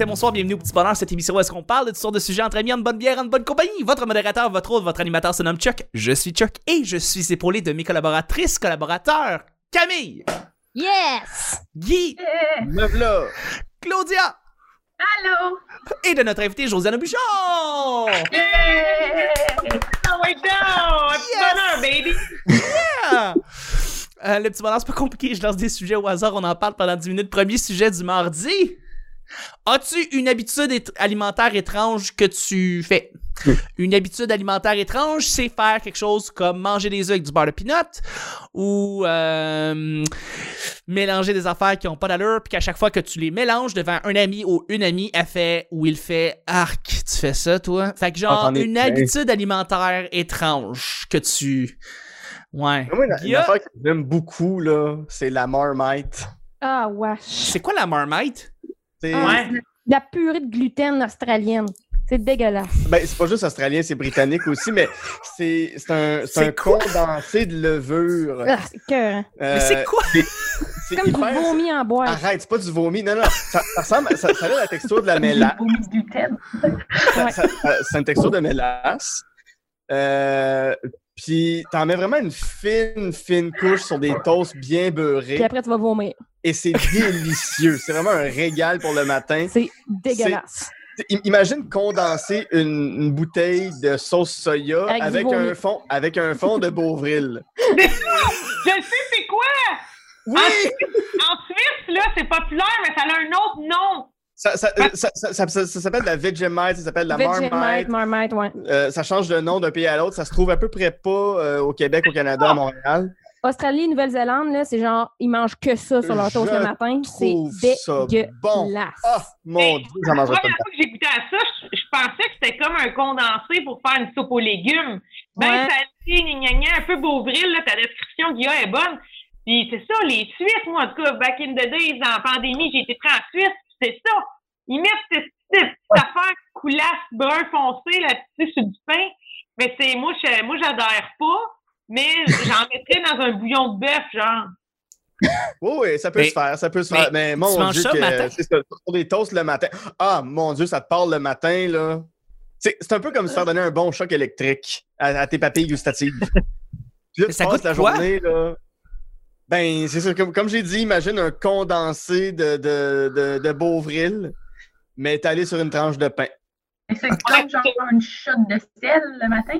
matin, bonsoir, bienvenue au Petit Bonheur, cette émission où est-ce qu'on parle de toutes sortes de sujets entre amis, en bonne bière, en bonne compagnie. Votre modérateur, votre autre, votre animateur se nomme Chuck. Je suis Chuck et je suis épaulé de mes collaboratrices, collaborateurs, Camille, Yes! Guy. Claudia Allô? et de notre invité Josiane Buchon. Yeah! Oh, wait down! Yes! bonheur, baby! Yeah! Euh, le petit bonheur, c'est pas compliqué, je lance des sujets au hasard, on en parle pendant 10 minutes. Premier sujet du mardi. As-tu une habitude alimentaire étrange que tu fais? Une habitude alimentaire étrange, c'est faire quelque chose comme manger des œufs avec du beurre de peanut ou euh, mélanger des affaires qui ont pas d'allure, puis qu'à chaque fois que tu les mélanges devant un ami ou une amie, elle fait ou il fait arc, tu fais ça toi? Fait que genre Ah, es une plein. habitude alimentaire étrange que tu Ouais. Moi, une, une Guilla, affaire que j'aime beaucoup, là, c'est la Marmite. Ah, wesh. c'est quoi la marmite? C'est Ah, Ouais. La purée de gluten australienne. C'est dégueulasse. ben, c'est pas juste australien, c'est britannique aussi, mais c'est c'est un, c'est un condensé de levure. Ah, c'est cœur. hein. Euh, Mais c'est quoi? c'est C'est comme du vomi en boîte. Arrête, c'est pas du vomi. Non, non, ça, ça ressemble, ça, ça a la texture de la mélasse. Vomi de gluten. Ouais. Ça- ça- C'est une texture de mélasse. Euh, puis t'en mets vraiment une fine, fine couche sur des toasts bien Puis beurrés. après, tu vas vomir. Et c'est délicieux. C'est vraiment un régal pour le matin. C'est dégueulasse. Imagine condenser une, une bouteille de sauce soya Avec un fond, avec un fond de Beauvril. Je sais c'est quoi! Oui! En Suisse, là, c'est populaire, mais ça a un autre nom. Ça, ça, euh, ça, ça- ça- ça- ça s'appelle la Vegemite, ça s'appelle la Vegemite, Marmite. Marmite, ouais. Euh, ça change de nom d'un pays à l'autre. Ça se trouve à peu près pas euh, au Québec, au Canada, à Montréal. Australie, Nouvelle-Zélande, là, c'est genre, ils mangent que ça sur leur toast le matin. C'est ça dégueulasse. bon. Ah, mon Dieu, j'en La mangerai pas première de fois que j'ai goûté à ça, je, je pensais que c'était comme un condensé pour faire une soupe aux légumes. Ben Ouais. gna gna, un peu beauvril, là, ta description, Guilla, est bonne. Puis c'est ça, les Suisses, moi, en tout cas, back in the days, en pandémie, j'ai été pris en Suisse, c'est ça. Ils mettent cette petite affaire coulasse brun foncé là-dessus sur du pain. Mais c'est, moi, je, moi, j'adhère pas, mais j'en mettrais dans un bouillon de bœuf, genre. Oui, oui, ça peut Mais- se faire, ça peut se mais faire. Mais mon Dieu, ça c'est ça, sur des toasts le matin. Ah, mon Dieu, ça te parle le matin, là. C'est c'est un peu comme se faire donner un bon choc électrique à, à tes papilles gustatives. Puis là, tu ça passes goûte la quoi? journée, là. Ben, c'est ça. Comme, comme j'ai dit, imagine un condensé de, de, de, de Beauvril, mais étalé sur une tranche de pain. Et c'est comme genre une shot de sel le matin?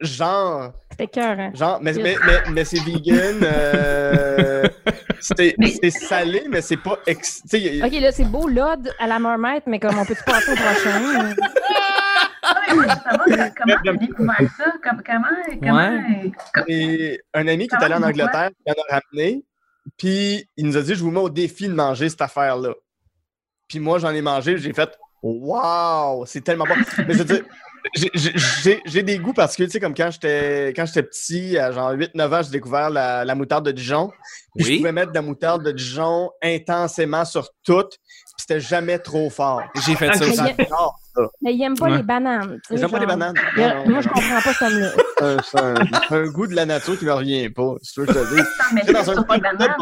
Genre, C'était cœur, hein. genre, mais, mais, mais, mais c'est vegan. euh, c'est salé, mais c'est pas. Ex, Ok, là, c'est beau, l'ode à la Marmite, mais comme on peut-tu passer au prochain? comment tu as découvert ça? Comme- comment, comment, Et un ami qui est allé en? Angleterre, il en a ramené, puis il nous a dit Je vous mets au défi de manger cette affaire-là. Puis moi, j'en ai mangé, j'ai fait Waouh, c'est tellement bon. Mais dire, j'ai- des goûts particuliers, tu sais, comme quand j'étais quand j'étais petit, à genre 8-9 ans, j'ai découvert la, la moutarde de Dijon. Puis Oui. je pouvais mettre de la moutarde de Dijon intensément sur tout, puis c'était jamais trop fort. J'ai fait ça aussi. Ça. Mais ils aiment pas Ouais. les bananes. sais, J'aime pas les bananes. A- Non, Moi, je comprends pas ça là C'est un- c'est un, c'est un goût de la nature qui me revient pas. Que je te dans un bananes?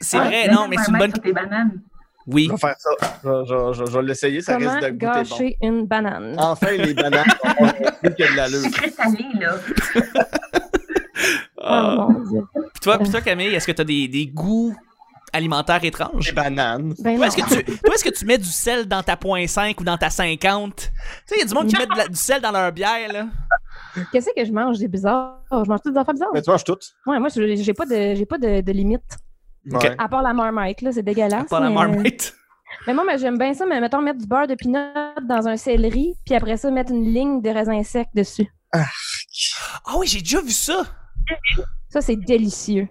C'est vrai, non, mais c'est une bonne. sur tes bananes. Oui. Je vais faire ça. Je, je- je- je vais l'essayer, ça Comment risque de goûter bon. gâcher une banane? Enfin, les bananes ont plus que de l'allure. Sucré salé, là. Oh Ah. mon Dieu. Puis toi, puis toi, Camille, est-ce que tu as des, des goûts alimentaires étranges? Les bananes. Ben Toi, non. est-ce que, tu, toi, est-ce que tu mets du sel dans ta point 5 ou dans ta 50? Tu sais, il y a du monde qui met la- du sel dans leur bière, là. Qu'est-ce que je mange? C'est bizarre. Je mange toutes des affaires bizarres. Mais tu manges toutes? Ouais, moi, j'ai pas de, j'ai pas de, de limite. Ok. Ouais. À part la marmite, là, c'est dégueulasse. Pas la mais- marmite. Mais moi, mais j'aime bien ça, mais mettons mettre du beurre de pinot dans un céleri, puis après ça, mettre une ligne de raisin sec dessus. Ah oui, j'ai déjà vu ça. Ça, c'est délicieux.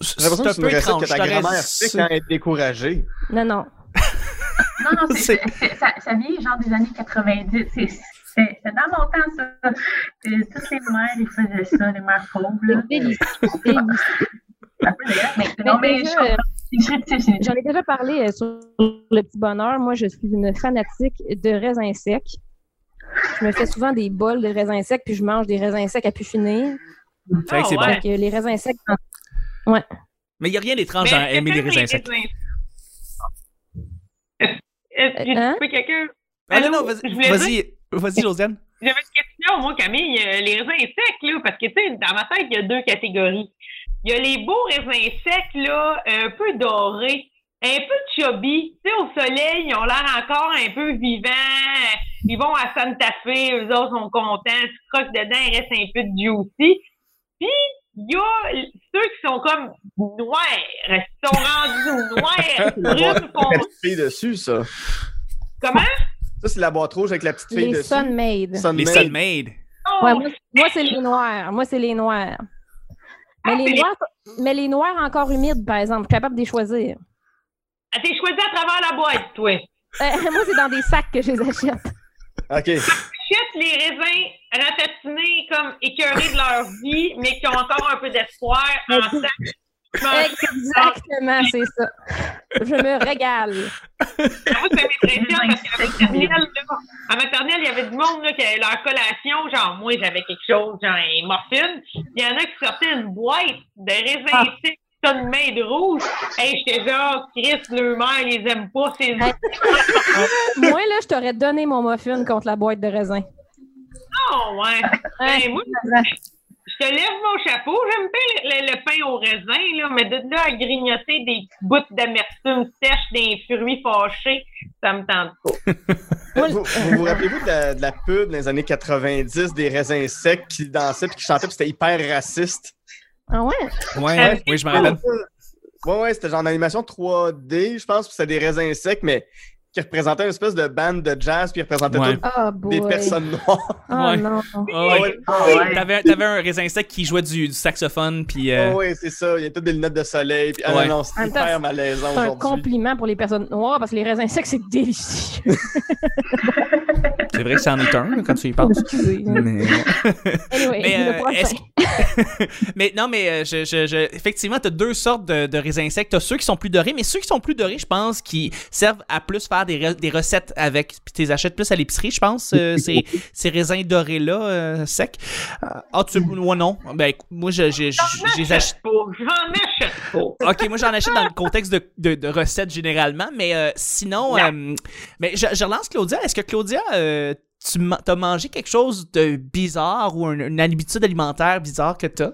C'est que un une peu étrange. que ta grand-mère fait quand elle est découragée. Non, non. Non, non, c'est, C'est- c'est- c'est- ça, ça vient genre des années 90. C'est, c'est, c'est dans mon temps, ça. C'est- Toutes les mères, ils faisaient ça, les mères pauvres, là. C'est mais mais je J'en ai déjà parlé euh, sur le petit bonheur. Moi, je suis une fanatique de raisins secs. Je me fais souvent des bols de raisins secs, puis je mange des raisins secs à pu finir. C'est vrai que que les raisins secs, bon. Mais il n'y a rien d'étrange à aimer les raisins secs. Est-ce que j'ai Hein? quelqu'un? Ah non, Allô? non, vas-y, vas-y, Josiane. J'avais une question, moi, Camille. Euh, Les raisins secs, là, parce que, tu sais, dans ma tête, il y a deux catégories. Il y a les beaux raisins secs, là, un peu dorés, un peu chubby. Tu sais, au soleil, ils ont l'air encore un peu vivants. Ils vont à Santa Fe, eux autres sont contents. Tu croques dedans, il reste un peu de juicy. Puis, il y a ceux qui sont comme noirs, qui sont rendus noirs, bruns, La font- petite fille dessus, ça. Comment? Ça, c'est la boîte rouge avec la petite fille Les dessus. Sunmade. Les Sunmaid. Sunmade. Oh, Ouais, moi, moi, c'est les noirs. Moi, c'est les noirs. Mais Ah, les noirs, mais les noirs encore humides, par exemple, je suis capable de les choisir. Ah, t'es choisi à travers la boîte, toi. Euh, moi, c'est dans des sacs que je les achète. OK. achètent les raisins comme écœurés de leur vie, mais qui ont encore un peu d'espoir en Exactement, c'est ça. Je me régale. Moi, ça m'impressionne parce qu'à maternelle, à maternelle, il y avait du monde là, qui avait leur collation. Genre, moi, j'avais quelque chose, genre un muffin. Il y en a qui sortaient une boîte de raisins Ah. secs, tonne main de rouge. Hey, j'étais genre, Chris, le mère, les aime pas, ces. Moi, là, je t'aurais donné mon muffin contre la boîte de raisin. Oh, ouais. Ben, moi, je te lève mon chapeau. J'aime bien le, le- le pain au raisin, là, mais de là à grignoter des bouts d'amertume sèche d'un fruit fâché, ça me tente pas. Vous vous, vous rappelez-vous de la, de la pub dans les années 90 des raisins secs qui dansaient puis qui chantaient puis c'était hyper raciste? Ah ouais? Ouais, oui, je me rappelle. Ouais, ouais, c'était genre en animation 3D, je pense, puis c'était des raisins secs, mais qui représentaient une espèce de band de jazz puis ils représentaient Ouais. toutes Ah, des personnes noires. Oh Ouais. non. Ah ouais. Ouais. T'avais, t'avais un raisin sec qui jouait du, du saxophone, puis. euh, ouais, c'est ça. Il y a toutes des lunettes de soleil. Puis, ah Ouais. non, c'est hyper malaisant C'est un compliment pour les personnes noires parce que les raisins secs, c'est délicieux. C'est vrai que c'en est un, quand tu y penses. Excusez. Mais, Anyway, mais, le euh, mais non, mais euh, je, je, je- effectivement, tu as deux sortes de, de raisins secs. Tu as ceux qui sont plus dorés, mais ceux qui sont plus dorés, je pense, qui servent à plus faire des, re- des recettes avec. Puis tu les achètes plus à l'épicerie, je pense, euh, ces, ces raisins dorés-là, euh, secs. Euh, Ah, tu. Moi, non. Ben, écoute, moi, je, les achète. J'en achète pas. Ok, moi j'en achète dans le contexte de, de, de recettes généralement, mais euh, sinon, euh, mais je, je relance Claudia. Est-ce que Claudia, euh, tu t'as mangé quelque chose de bizarre ou un- une habitude alimentaire bizarre que t'as?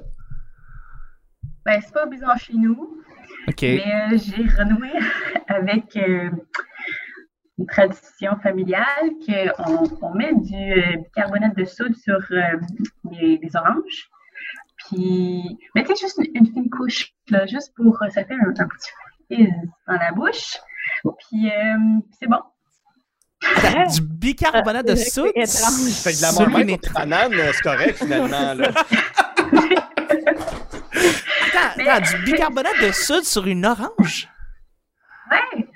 Ben, c'est pas bizarre chez nous, Ok. mais euh, j'ai renoué avec euh, une tradition familiale qu'on on met du euh, bicarbonate de soude sur euh, les, les oranges. Puis, mais tu sais, juste une, une fine couche, là, juste pour, euh, ça fait un, un petit fizz dans la bouche. Puis, euh, c'est bon. Du bicarbonate de Ah, c'est soude? étrange. Fait de la aux bananes, euh, c'est correct finalement. Là. Attends, attends, du bicarbonate de soude sur une orange? Ouais.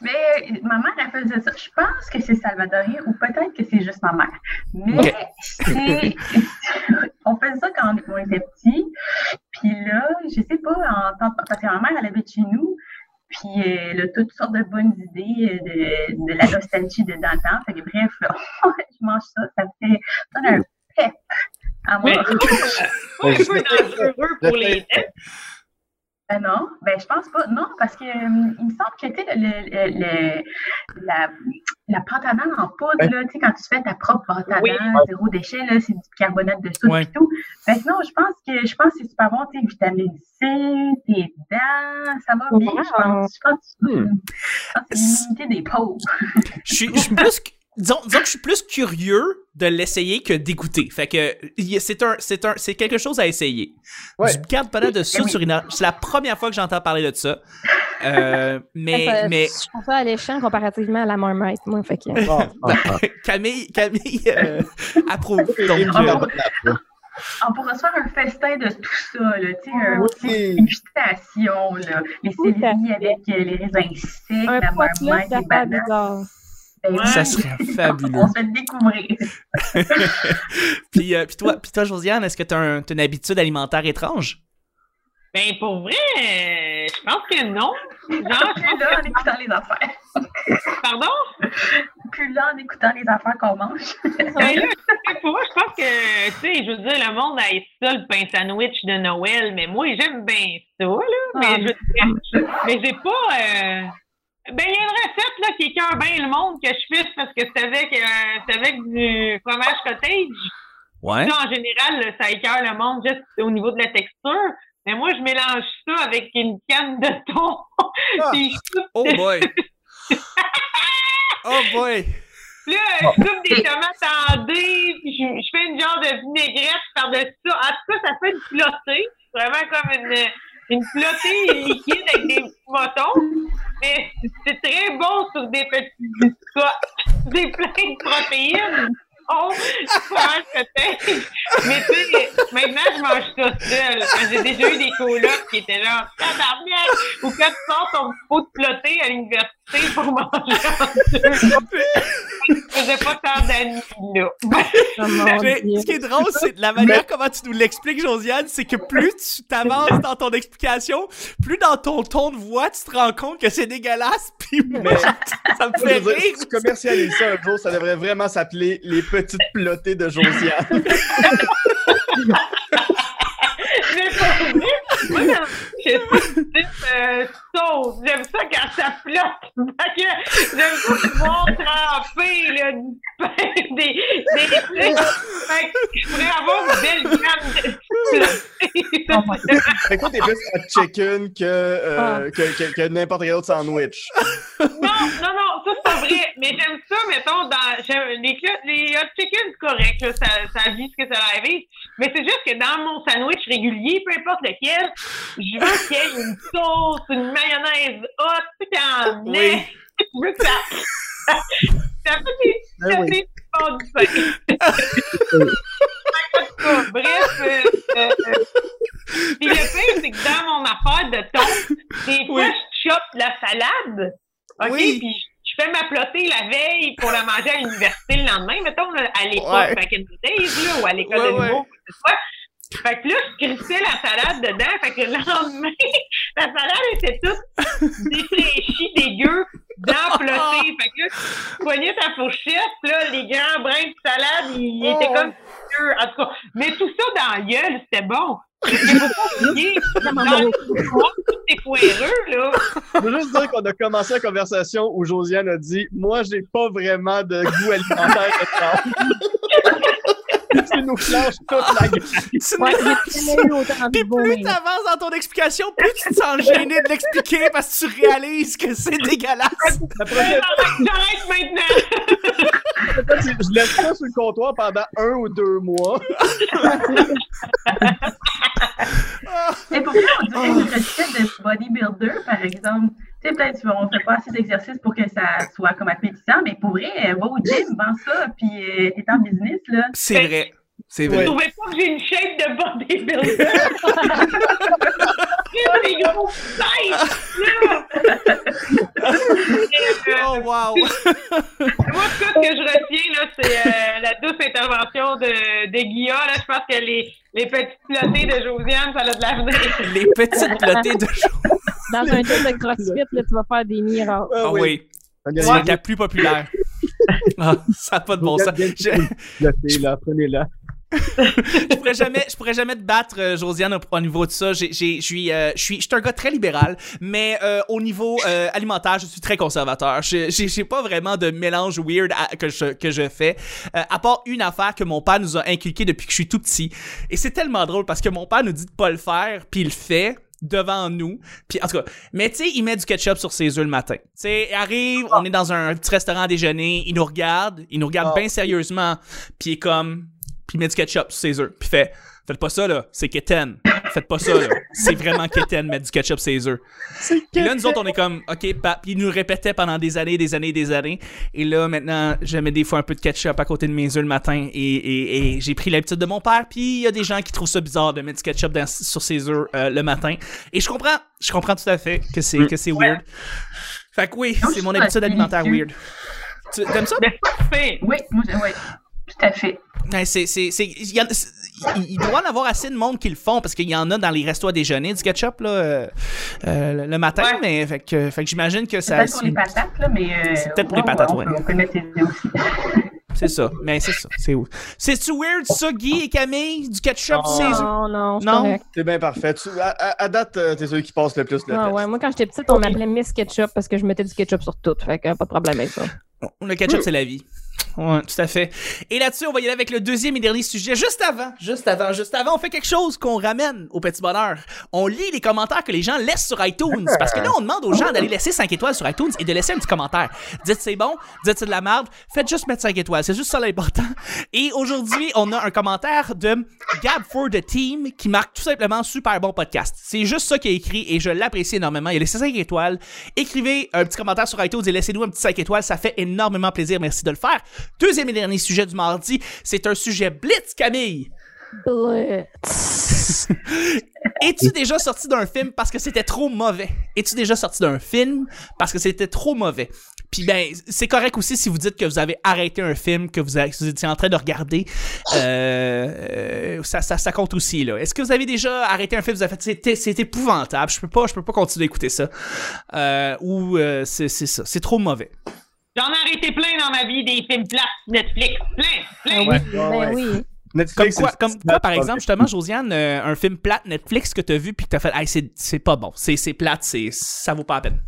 Mais ma mère, elle faisait ça. Je pense que c'est salvadorien ou peut-être que c'est juste ma mère. Mais c'est. on faisait ça quand on était petits. Puis là, je sais pas, en tant- parce que ma mère, elle habite chez nous. Puis elle a toutes sortes de bonnes idées euh, de, de la nostalgie de dans le temps. Fait que bref, je mange ça. Ça fait ça donne un pep à moi. Mais pas un peu dangereux pour les. Ben non, ben je pense pas. Non, parce que euh, il me semble que tu sais, le, le, le- la, la pâte à dents en poudre, là, tu sais, quand tu fais ta propre pâte à Oui. zéro déchet, là, c'est du bicarbonate de soude Ouais. et tout. Que non, je pense que je pense que c'est super bon, tu sais, vitamine C, tes dents, ça va bien. Je pense, je pense, je pense que c'est l'immunité des pauvres. Je suis, je suis plus. Disons, disons que je suis plus curieux de l'essayer que d'écouter. Fait que c'est un, c'est un, c'est quelque chose à essayer. Ouais. Du de soude oui. sur une orange. C'est la première fois que j'entends parler de ça. Euh, mais, Ça- mais Je trouve ça alléchant comparativement à la marmite, moi. Fait que... Ah, ah. Camille, Camille euh, approuve. Donc, euh. On pourrait se faire un festin de tout ça, là, tu sais, un Oui. petit dégustation, là. Les céleri avec euh, les raisins secs, Un la marmite, les bananes. Ça serait fabuleux. On se fait découvrir. puis, euh, puis toi, puis toi, Josiane, est-ce que tu as une habitude alimentaire étrange? Ben, pour vrai, euh, je pense que non. Genre, je Plus pense là en écoutant les affaires. Pardon? Plus là en écoutant les affaires qu'on mange. Ben là, je sais pas, je pense que, tu sais, je veux dire, le monde a ça, le pain sandwich de Noël, mais moi, j'aime bien ça, là. Mais Ah, je mais j'ai pas, euh, Ben, il y a une recette là, qui écœure bien le monde que je fais parce que c'est avec, euh, c'est avec du fromage cottage. Ouais. En général, là, ça écœure le monde juste au niveau de la texture. Mais moi, je mélange ça avec une canne de thon. Ah. Oh boy. oh boy. là, je coupe des tomates en dés, puis je, je fais une genre de vinaigrette par-dessus ça. En tout cas, ça fait une flottée. Vraiment comme une, une flottée liquide avec des motons. Mais c'est très bon sur des petits biscuits. Des plein de protéines. Oh, fromage peut-être. Mais tu sais, maintenant, je mange ça seul. J'ai déjà eu des colocs qui étaient là, tabarnak! Ou quand tu sors ton pot de ploté à l'université pour manger. Je faisais pas tant d'amis, là. Oh Mais ce qui est drôle, c'est de la manière comment tu nous l'expliques, Josiane, c'est que plus tu t'avances dans ton explication, plus dans ton ton de voix, tu te rends compte que c'est dégueulasse, puis moi, ça me fait rire. si tu commercialises ça un jour, ça devrait vraiment s'appeler les petites plottées de Josiane. Mais pour moi, euh, sauce. J'aime ça quand ça flotte. Que j'aime ça pouvoir tremper là, des, des. Fait que je pourrais avoir une belle gamme de. Fait que t'es plus hot chicken que, euh, Ah. que, que, que n'importe quel autre sandwich. Non, non, non, ça c'est pas vrai. Mais j'aime ça, mettons, dans les, les hot chicken, c'est correct, là, ça, ça vit ce que ça arrive. Mais c'est juste que dans mon sandwich régulier, peu importe lequel, je veux qu'il y ait une sauce, une mayonnaise hot, tu sais, en Oui. Je veux que ça. des Ben oui. du Bref, euh, euh, euh, puis le pire, c'est que dans mon affaire de thon, des fois, Oui. je chope la salade. OK? Oui. Puis je fais ma plotée la veille pour la manger à l'université le lendemain, mettons, là, à l'école Ouais. back in the days, là, ou à l'école Ouais, de ouais. nouveau, quoi ce soit. Fait que là, je crissais la salade dedans. Fait que le lendemain, la salade était toute défraîchie, dégueu, dans plotée. Fait que là, tu poignais ta fourchette, là, les grands brins de salade, ils Oh. étaient comme. En tout cas, mais tout ça dans la gueule, c'était bon. Il faut pas oublier, dans le foie, tout est poireux, là. Je veux juste dire qu'on a commencé la conversation où Josiane a dit Moi, j'ai pas vraiment de goût alimentaire de Tu nous flanches toute la gueule. Ouais, Puis plus t'avances dans ton explication, plus tu te sens gêné de l'expliquer parce que tu réalises que c'est dégueulasse. J'arrête maintenant. je laisse ça sur le comptoir pendant un ou deux mois. Mais pour moi, on dirait une recette de bodybuilder, par exemple. Sais, peut-être qu'on fait pas assez d'exercice pour que ça soit comme appétissant, mais pour vrai, euh, va au gym, vends ça, puis euh, t'es en business, là. C'est vrai. C'est Vous vrai. trouvez pas que j'ai une shape de bodybuilder? J'ai des gros seins, là! Et, euh, Oh wow. Moi, tout ce que je retiens, là, c'est euh, la douce intervention de, de Guilla. Là, je pense que les, les petites plotées de Josiane, ça a de l'avenir. Les petites plotées de jour. Dans un gym de CrossFit, là, tu vas faire des miracles. Ah oui. Regardez, C'est la plus populaire. Ah, ça n'a pas de bon sens. Je, prenez-la. je pourrais jamais, je pourrais jamais te battre, euh, Josiane, au, au niveau de ça. J'ai, j'ai, je suis, euh, je suis, je suis un gars très libéral, mais euh, au niveau euh, alimentaire, je suis très conservateur. Je- J'ai, j'ai pas vraiment de mélange weird à- que je, que je fais, euh, à part une affaire que mon père nous a inculqué depuis que je suis tout petit. Et c'est tellement drôle parce que mon père nous dit de pas le faire, puis il le fait devant nous. Puis en tout cas, mais tu sais, il met du ketchup sur ses œufs le matin. Tu sais, il arrive, on est dans un petit restaurant à déjeuner, il nous regarde, il nous regarde Ah. bien sérieusement, puis il est comme puis il met du ketchup sur ses œufs. Puis fait Faites pas ça, là. C'est keten. Faites pas ça, là. C'est vraiment keten, mettre du ketchup sur ses œufs. Puis là, nous autres, on est comme, OK, pap. Puis il nous répétait pendant des années, des années, des années. Et là, maintenant, je mets des fois un peu de ketchup à côté de mes œufs le matin. Et, et, et j'ai pris l'habitude de mon père. Puis il y a des gens qui trouvent ça bizarre de mettre du ketchup dans- sur ses œufs euh, le matin. Et je comprends. Je comprends tout à fait que c'est, que c'est weird. Fait que oui, c'est mon habitude alimentaire weird. Tu t'aimes ça? Mais parfait. Oui, moi, oui, tout à fait. Ouais, c'est, c'est, c'est, il, y en- c'est- il- il doit en avoir assez de monde qui le font parce qu'il y en a dans les restos à déjeuner du ketchup là, euh, euh, le- le matin, Ouais. mais fait que, fait que j'imagine que C'est ça. peut-être pour les patates, là, mais. euh, C'est peut-être pour les ouais, patates, on ouais. peut- On peut mettre les deux aussi. c'est ça. Mais c'est ça. C'est C'est-tu weird, ça, Guy et Camille? Du ketchup, Non. c'est. Non, non, c'est Non? correct. C'est bien parfait. Tu- à, à- à date, euh, t'es celui qui passe le plus le Ah test. ouais, moi quand j'étais petite, on m'appelait Miss Ketchup parce que je mettais du ketchup sur tout. Fait que pas de problème avec ça. Le ketchup, c'est la vie. Ouais, tout à fait. Et là-dessus, on va y aller avec le deuxième et dernier sujet. Juste avant, juste avant, juste avant, on fait quelque chose qu'on ramène au petit bonheur. On lit les commentaires que les gens laissent sur iTunes. Parce que là, on demande aux gens d'aller laisser 5 étoiles sur iTunes et de laisser un petit commentaire. Dites c'est bon, dites c'est de la merde, faites juste mettre 5 étoiles. C'est juste ça l'important. Et aujourd'hui, on a un commentaire de Gab for the Team qui marque tout simplement super bon podcast. C'est juste ça qu'il a écrit et je l'apprécie énormément. Il a laissé 5 étoiles. Écrivez un petit commentaire sur iTunes et laissez-nous un petit 5 étoiles. Ça fait énormément plaisir. Merci de le faire. Deuxième et dernier sujet du mardi, c'est un sujet blitz, Camille. Blitz. Es-tu déjà sorti d'un film parce que c'était trop mauvais? Es-tu déjà sorti d'un film parce que c'était trop mauvais? Puis ben, c'est correct aussi si vous dites que vous avez arrêté un film que vous, avez- que vous étiez en train de regarder. Euh, euh, ça, ça, ça compte aussi, là. Est-ce que vous avez déjà arrêté un film, vous avez fait, c'est épouvantable, je peux pas, je peux pas continuer d'écouter ça. Euh, ou euh, c'est ça, c'est trop mauvais. J'en ai arrêté plein dans ma vie, des films plates, Netflix. Plein, plein. Ouais, Ben ouais. oui. Comme Netflix, quoi, c'est- comme quoi, par exemple, justement, Josiane, euh, un film plate Netflix que t'as vu puis que t'as fait, hey, c'est, c'est pas bon, c'est, c'est plate, c'est, ça vaut pas la peine.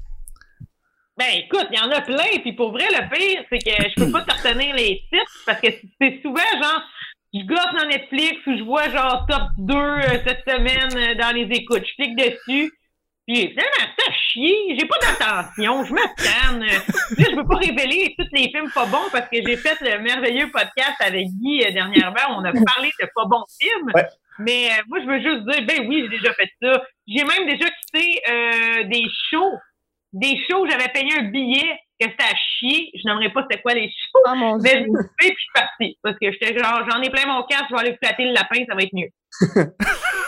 Ben écoute, il y en a plein, puis pour vrai, le pire, c'est que je peux pas te retenir les titres parce que c'est souvent genre je gosse dans Netflix ou je vois genre top 2 euh, cette semaine euh, dans les écoutes. Je clique dessus. Puis finalement, ça chier, j'ai pas d'attention, je me canne. Là, je peux pas révéler tous les films pas bons parce que j'ai fait le merveilleux podcast avec Guy euh, dernièrement. où On a parlé de pas bons films. Ouais. Mais euh, moi, je veux juste dire, ben oui, j'ai déjà fait ça. J'ai même déjà quitté euh, des shows. Des shows, j'avais payé un billet que c'était à chier. Je n'aimerais pas c'était quoi les shows. Oh mon Mais je dieu. me suis fait, puis je suis partie. Parce que j'étais genre, j'en ai plein mon casque, je vais aller flatter le lapin, ça va être mieux.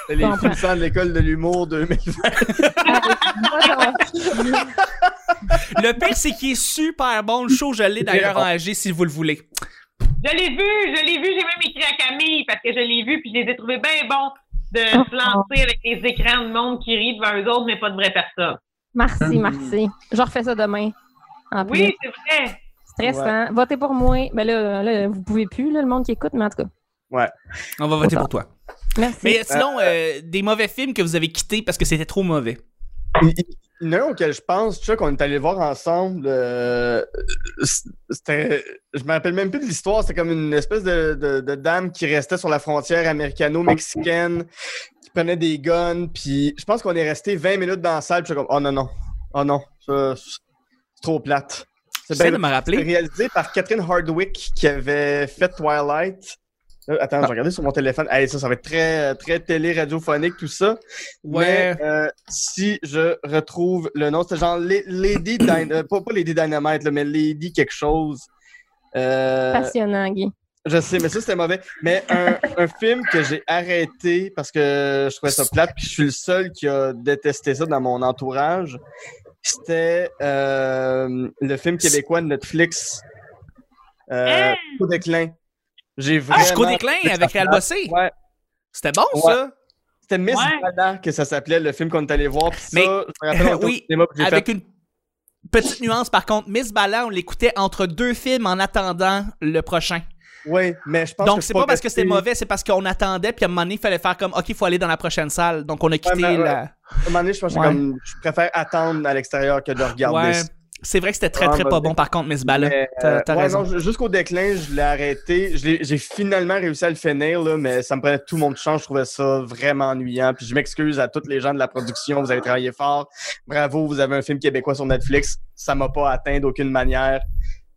C'est les films de l'école de l'humour 2020. Le pire, c'est qu'il est super bon. Le show, je l'ai d'ailleurs en AG si vous le voulez. Je l'ai vu, je l'ai vu, j'ai même écrit à Camille parce que je l'ai vu, puis je les ai trouvés bien bons de se lancer avec des écrans de monde qui rient devant eux autres, mais pas de vraies personnes. Merci, merci. Je refais ça demain. En plus. Oui, c'est vrai. Stressant. Votez pour moi. Ben là, là, vous pouvez plus, là, le monde qui écoute, mais en tout cas. On va voter pour toi. Merci. Mais sinon, euh, des mauvais films que vous avez quittés parce que c'était trop mauvais. Il y en a un auquel je pense, Chuck, on est allé voir ensemble. euh, c'était. Je me rappelle même plus de l'histoire. C'était comme une espèce de, de- de dame qui restait sur la frontière américano-mexicaine, qui prenait des guns. Puis je pense qu'on est resté 20 minutes dans la salle. Puis j'étais comme, oh non, non. Oh non. Trop plate. C'est bien- de me c'est rappeler. réalisé par Catherine Hardwick qui avait fait Twilight. Euh, attends, Ah. j'ai regardé sur mon téléphone. Hey, ça, ça va être très, très télé, radiophonique, tout ça. Ouais. Mais euh, si je retrouve le nom, c'était genre La- Lady Dynamite. pas, pas Lady Dynamite, là, mais Lady quelque chose. Euh, Passionnant, Guy. je sais, mais ça c'était mauvais. Mais un, un film que j'ai arrêté parce que je trouvais ça plate, puis je suis le seul qui a détesté ça dans mon entourage. C'était euh, le film québécois de Netflix. Euh, déclin. J'ai Ah, vraiment. Jusqu'au déclin avec Réal Bossé. Ouais. C'était bon, Ouais. ça? C'était Miss Ouais. Que ça s'appelait, le film qu'on est allé voir. Puis Mais- ça, je me rappelle, on oui, cinéma, Avec fait, une petite nuance, par contre. Miss Bala, on l'écoutait entre deux films en attendant le prochain. Oui, mais je pense Donc, que c'est pas parce que c'était mauvais, c'est parce qu'on attendait, puis à un moment donné, il fallait faire comme, OK, il faut aller dans la prochaine salle. Donc, on a quitté mais, ouais. la. À un moment donné, je pense que Ouais. comme, je préfère attendre à l'extérieur que de regarder. Ouais. C'est vrai que c'était très, très pas bon, par contre, Miss Bala. Mais, T'as euh, ouais, raison. jusqu'au déclin, je l'ai arrêté. J'ai finalement réussi à le finir, là, mais ça me prenait tout mon temps. Je trouvais ça vraiment ennuyant. Puis je m'excuse à tous les gens de la production. Vous avez travaillé fort. Bravo, vous avez un film québécois sur Netflix. Ça m'a pas atteint d'aucune manière.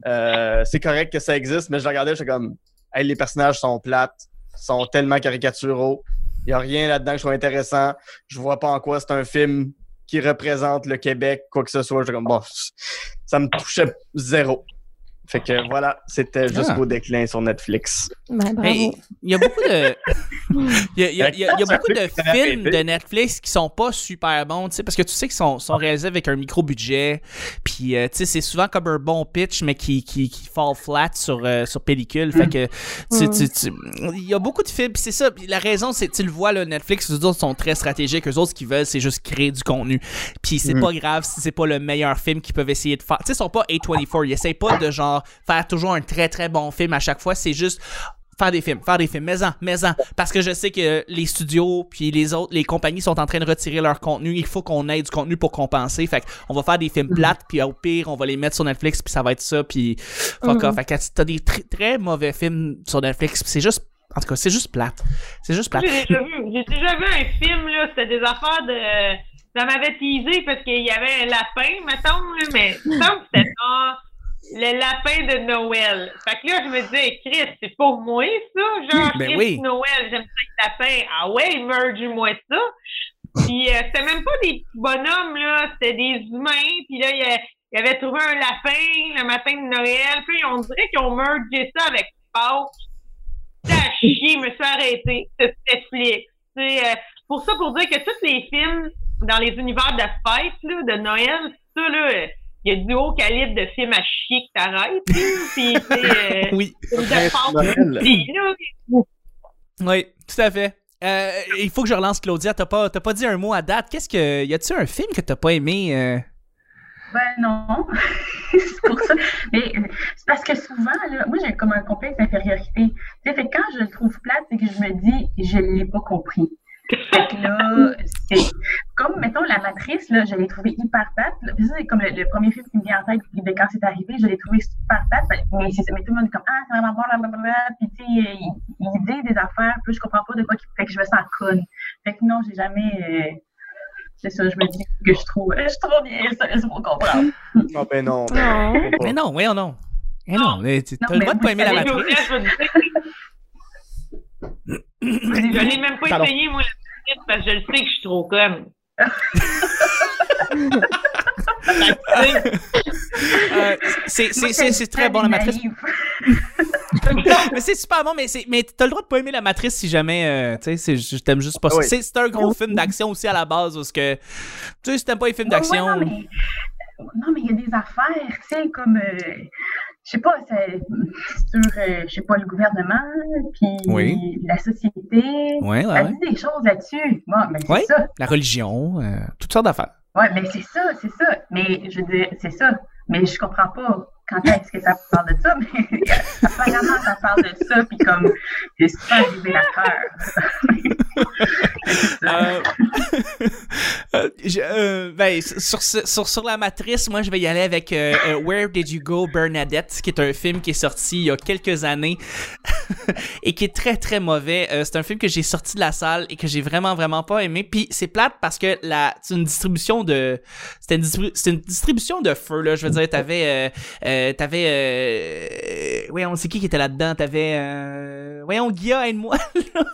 Euh, c'est correct que ça existe, mais je regardais, j'étais comme, hey, les personnages sont plates, sont tellement caricaturaux. Il a rien là-dedans qui soit intéressant. Je vois pas en quoi c'est un film qui représente le Québec, quoi que ce soit. J'étais comme, bon, ça me touchait zéro. Fait que voilà, c'était jusqu'au déclin sur Netflix. Ben. Hey, il y a beaucoup de. Il y a, il y a- il y a- il y a beaucoup de films de Netflix qui sont pas super bons, tu sais, parce que tu sais qu'ils sont, sont réalisés avec un micro-budget, puis euh, tu sais, c'est souvent comme un bon pitch, mais qui, qui, qui fall flat sur, euh, sur pellicule, fait que tu- tu- tu- il y a beaucoup de films, puis c'est ça, puis la raison, c'est, tu le vois, là, Netflix, eux autres sont très stratégiques, eux autres, ce qu'ils veulent, c'est juste créer du contenu, puis c'est Mm. pas grave si c'est pas le meilleur film qu'ils peuvent essayer de faire, tu sais, ils sont pas A24, ils essayent pas de genre faire toujours un très très bon film à chaque fois, c'est juste faire des films, faire des films, mais-en, mais-en. Parce que je sais que les studios puis les autres, les compagnies sont en train de retirer leur contenu. Il faut qu'on ait du contenu pour compenser. Fait on va faire des films plates, puis au pire, on va les mettre sur Netflix, puis ça va être ça, puis fuck Mhm. off. Fait que t'as des tr- très mauvais films sur Netflix, c'est juste, en tout cas, c'est juste plate. C'est juste plate. J'ai déjà vu, j'ai déjà vu un film, là, c'était des affaires de. Ça m'avait teasé parce qu'il y avait un lapin, mettons, là, mais il me semble que c'était genre le lapin de Noël. Fait que là, je me disais, Chris, c'est pour moi, ça? Genre, Ben Chris oui. Noël, j'aime ça le lapin. Ah ouais, merge-moi ça. Puis euh, c'était même pas des petits bonhommes, là, c'était des humains. Puis là, il il avait trouvé un lapin le matin de Noël. Puis on dirait qu'ils ont mergé ça avec Pâques. À chier, je me suis arrêté. C'était Netflix. C'est euh, pour ça, pour dire que tous les films dans les univers de fête, là, de Noël, ça, là, euh, il y a du haut calibre de films à chier que t'arrêtes. là. Puis c'est euh, Oui, de oui, tout à fait. Euh, il faut que je relance Claudia. T'as pas, t'as pas dit un mot à date? Qu'est-ce que. Y a-tu un film que t'as pas aimé? euh? Ben non. c'est pour ça. Mais c'est parce que souvent, là, moi, j'ai comme un complexe d'infériorité. Tu sais, quand je le trouve plate, c'est que je me dis, je ne l'ai pas compris. Fait que là, c'est comme, mettons, la matrice, là, je l'ai trouvé hyper plate. là. Puis ça, c'est comme le, le premier film qui me vient en tête de quand c'est arrivé, je l'ai trouvé super plate. Mais, c'est- mais tout le monde est comme, ah, c'est vraiment bon, blablabla. Puis, tu sais, il, il dit des affaires, puis je comprends pas de quoi fait que je me sens conne. Fait que non, j'ai jamais. euh, c'est ça, je me dis que je trouve. Je trop bien, ça, c'est pour comprendre. Ah ben non. Pas. Mais non, voyons non. Mais non, mais t'as Non, le droit mais de pas aimer la matrice. Je l'ai même pas Pardon. essayé, moi, la petite, parce que je le sais que je suis trop conne. Euh, c'est, c'est, c'est, c'est très bon la matrice. mais c'est super bon, mais, c'est, mais t'as le droit de pas aimer la matrice si jamais, euh, tu sais, c'est, je t'aime juste pas ça. Ah oui. C'est, c'est un gros film d'action aussi à la base, parce que, tu sais, si t'aimes pas les films d'action. non, mais non, mais il y a des affaires, tu sais, comme, euh, je sais pas, c'est sur, euh, je sais pas, le gouvernement, puis Oui. la société. Ouais, Elle dit des choses là-dessus. Mais ça. La religion, euh, toutes sortes d'affaires. Ouais, mais c'est ça, c'est ça. Mais je veux dire, c'est ça. Mais je comprends pas quand est-ce que ça parle de ça, mais apparemment, ça parle de ça, puis comme, c'est super révélateur. Euh, euh, je- euh, ben, sur, ce- sur, sur la matrice, moi, je vais y aller avec euh, euh, Where Did You Go, Bernadette, qui est un film qui est sorti il y a quelques années et qui est très, très mauvais. Euh, c'est un film que j'ai sorti de la salle et que j'ai vraiment, vraiment pas aimé. Puis c'est plate parce que la, c'est une distribution de... C'était une, distribu- c'était une distribution de feu, là. Je veux dire, t'avais... Euh, euh, t'avais... Euh, voyons, c'est qui qui était là-dedans? T'avais... Euh, voyons, Guilla, aide-moi.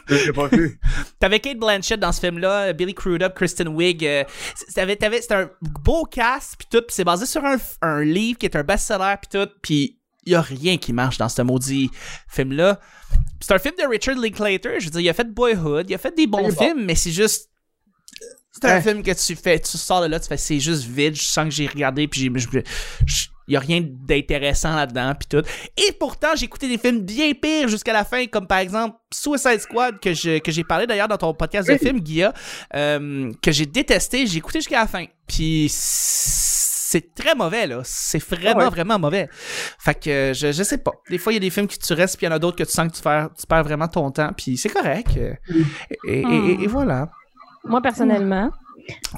T'avais Kate Blanchett dans ce film-là, Billy Crudup, Kristen Wiig. euh, c'était un beau cast, puis tout, puis c'est basé sur un, un livre qui est un best-seller, puis tout, puis y a rien qui marche dans ce maudit film-là. C'est un film de Richard Linklater, je veux dire, il a fait Boyhood, il a fait des bons Il bon. films, mais c'est juste... C'est un Hein. film que tu fais, tu sors de là, tu fais, c'est juste vide, je sens que j'ai regardé, puis j'ai... je- je- y a rien d'intéressant là-dedans, puis tout. Et pourtant, j'ai écouté des films bien pires jusqu'à la fin, comme par exemple Suicide Squad, que, je, que j'ai parlé d'ailleurs dans ton podcast de Oui. film, Guilla, euh, que j'ai détesté, j'ai écouté jusqu'à la fin. Puis c'est très mauvais, là. C'est vraiment, Ah ouais. vraiment mauvais. Fait que euh, je, je sais pas. Des fois, il y a des films qui tu restes, puis il y en a d'autres que tu sens que tu perds, tu perds vraiment ton temps, puis c'est correct. euh, Et, et- et- et voilà. Moi, personnellement,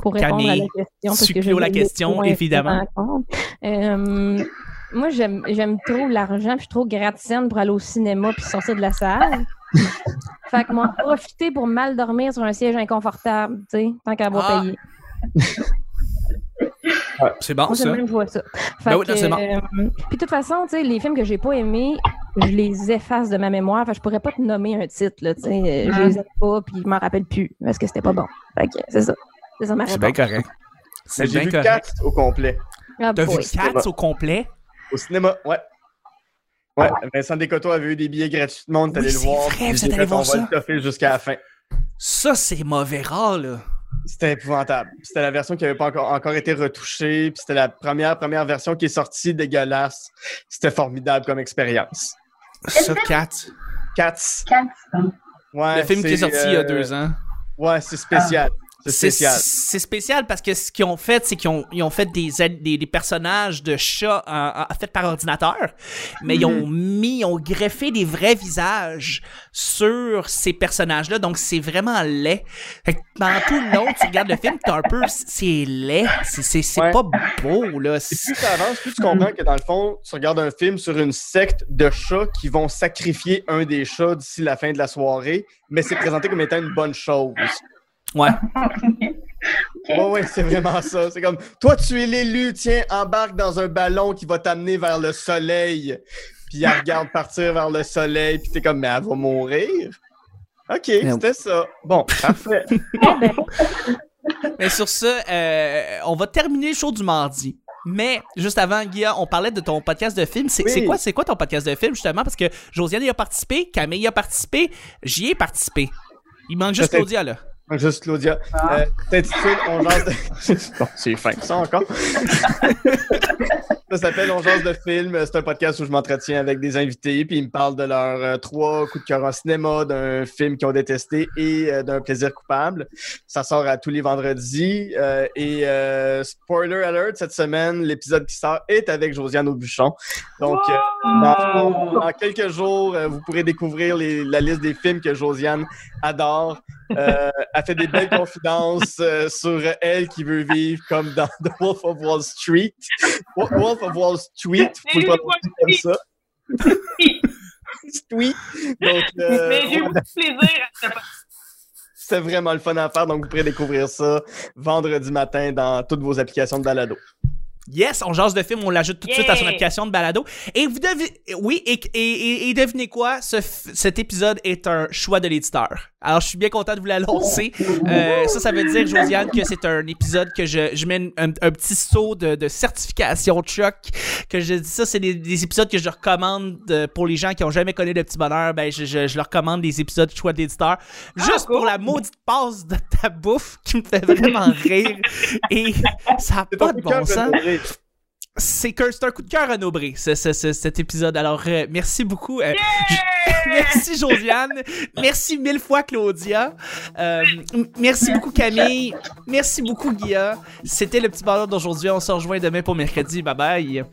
pour répondre à la Camille, question, parce que supplie je la question, évidemment. Euh, moi, j'aime j'aime trop l'argent, puis je suis trop pour aller au cinéma puis sortir de la salle. fait que m'en profiter pour mal dormir sur un siège inconfortable, tu sais, tant qu'à avoir Ah. payé. C'est bon, Moi, c'est ça. même, je vois ça. Ben oui, c'est bon. euh, puis de toute façon, tu sais, les films que j'ai pas aimés, je les efface de ma mémoire. Fait que je pourrais pas te nommer un titre, là, tu sais. euh, Je les aime pas, puis je m'en rappelle plus, parce que c'était pas bon. Fait que c'est ça. C'est ça ma C'est bien correct. C'est J'ai bien vu correct. 4 au complet. Ah, T'as vu. Cats au complet? Au cinéma, ouais. Ouais, Vincent Descoteaux avait eu des billets gratuitement, on est Oui, allé le c'est voir. vrai, puis vous êtes allé voir on ça. va le toffer jusqu'à la fin. Ça, c'est mauvais rare, là. C'était épouvantable. C'était la version qui n'avait pas encore, encore été retouchée. Puis c'était la première, première version qui est sortie dégueulasse. C'était formidable comme expérience. Ça, Kat. Cats. Quatre. Ouais, Le film qui est c'est, sorti il y a euh, deux ans. Ouais, c'est spécial. C'est C'est spécial. c'est spécial parce que ce qu'ils ont fait, c'est qu'ils ont, ils ont fait des, des, des personnages de chats en, par ordinateur, mais ils ont mis, ils ont greffé des vrais visages sur ces personnages-là, donc c'est vraiment laid. Fait que pendant tout le long, tu regardes le film, t'as un peu, c'est laid, c'est- Ouais. pas beau, là. Et plus plus tu comprends que dans le fond, tu regardes un film sur une secte de chats qui vont sacrifier un des chats d'ici la fin de la soirée, mais c'est présenté comme étant une bonne chose. Ouais. Ouais, ouais, c'est vraiment ça. C'est comme, toi, tu es l'élu, tiens, embarque dans un ballon qui va t'amener vers le soleil. Puis elle regarde partir vers le soleil, puis t'es comme, mais elle va mourir? OK, c'était ça. Bon, parfait. Mais sur ça, euh, on va terminer le show du mardi. Mais juste avant, Guilla, on parlait de ton podcast de film. C'est Oui. quoi, c'est quoi ton podcast de film, justement? Parce que Josiane y a participé, Camille y a participé, j'y ai participé. Il manque juste Claudia, là. Juste Claudia. Euh, T'intitules On jase de. bon, c'est fin, ça encore? ça s'appelle On jase de film. C'est un podcast où je m'entretiens avec des invités, puis ils me parlent de leurs euh, trois coups de cœur en cinéma, d'un film qu'ils ont détesté et euh, d'un plaisir coupable. Ça sort à tous les vendredis. euh, et euh, spoiler alert, cette semaine, l'épisode qui sort est avec Josiane Aubuchon. Donc, euh, dans, dans quelques jours, euh, vous pourrez découvrir les- la liste des films que Josiane adore. Euh, elle fait des belles confidences euh, sur elle qui veut vivre comme dans The Wolf of Wall Street. Wo- Wolf of Wall Street, faut le prononcer comme ça. Street. Donc, euh, Mais j'ai beaucoup de plaisir à ce c'était vraiment le fun à faire. Donc, vous pourrez découvrir ça vendredi matin dans toutes vos applications de balado. Yes, on jase de film, on l'ajoute tout de suite à son application de balado. Et vous devez, oui, et, et, et- et devinez quoi, ce cet épisode est un choix de l'éditeur. Alors, je suis bien content de vous l'annoncer. Euh, ça, ça veut dire, Josiane, que c'est un épisode que je, je mets un, un petit saut de, de certification de choc. Que je dis ça, c'est des, des épisodes que je recommande euh, pour les gens qui ont jamais connu le petit bonheur. Ben, je, je, je leur recommande des épisodes choix de l'éditeur. Juste cool. pour la maudite passe de ta bouffe qui me fait vraiment rire. Et ça n'a pas de de bon sens préféré. c'est un coup de cœur ce- ce- cet épisode. Alors, euh, merci beaucoup. euh, merci Josiane. Merci mille fois Claudia. Euh, merci beaucoup Camille. Merci beaucoup Guilla. C'était le petit bonheur d'aujourd'hui. On se rejoint demain pour mercredi. Bye bye.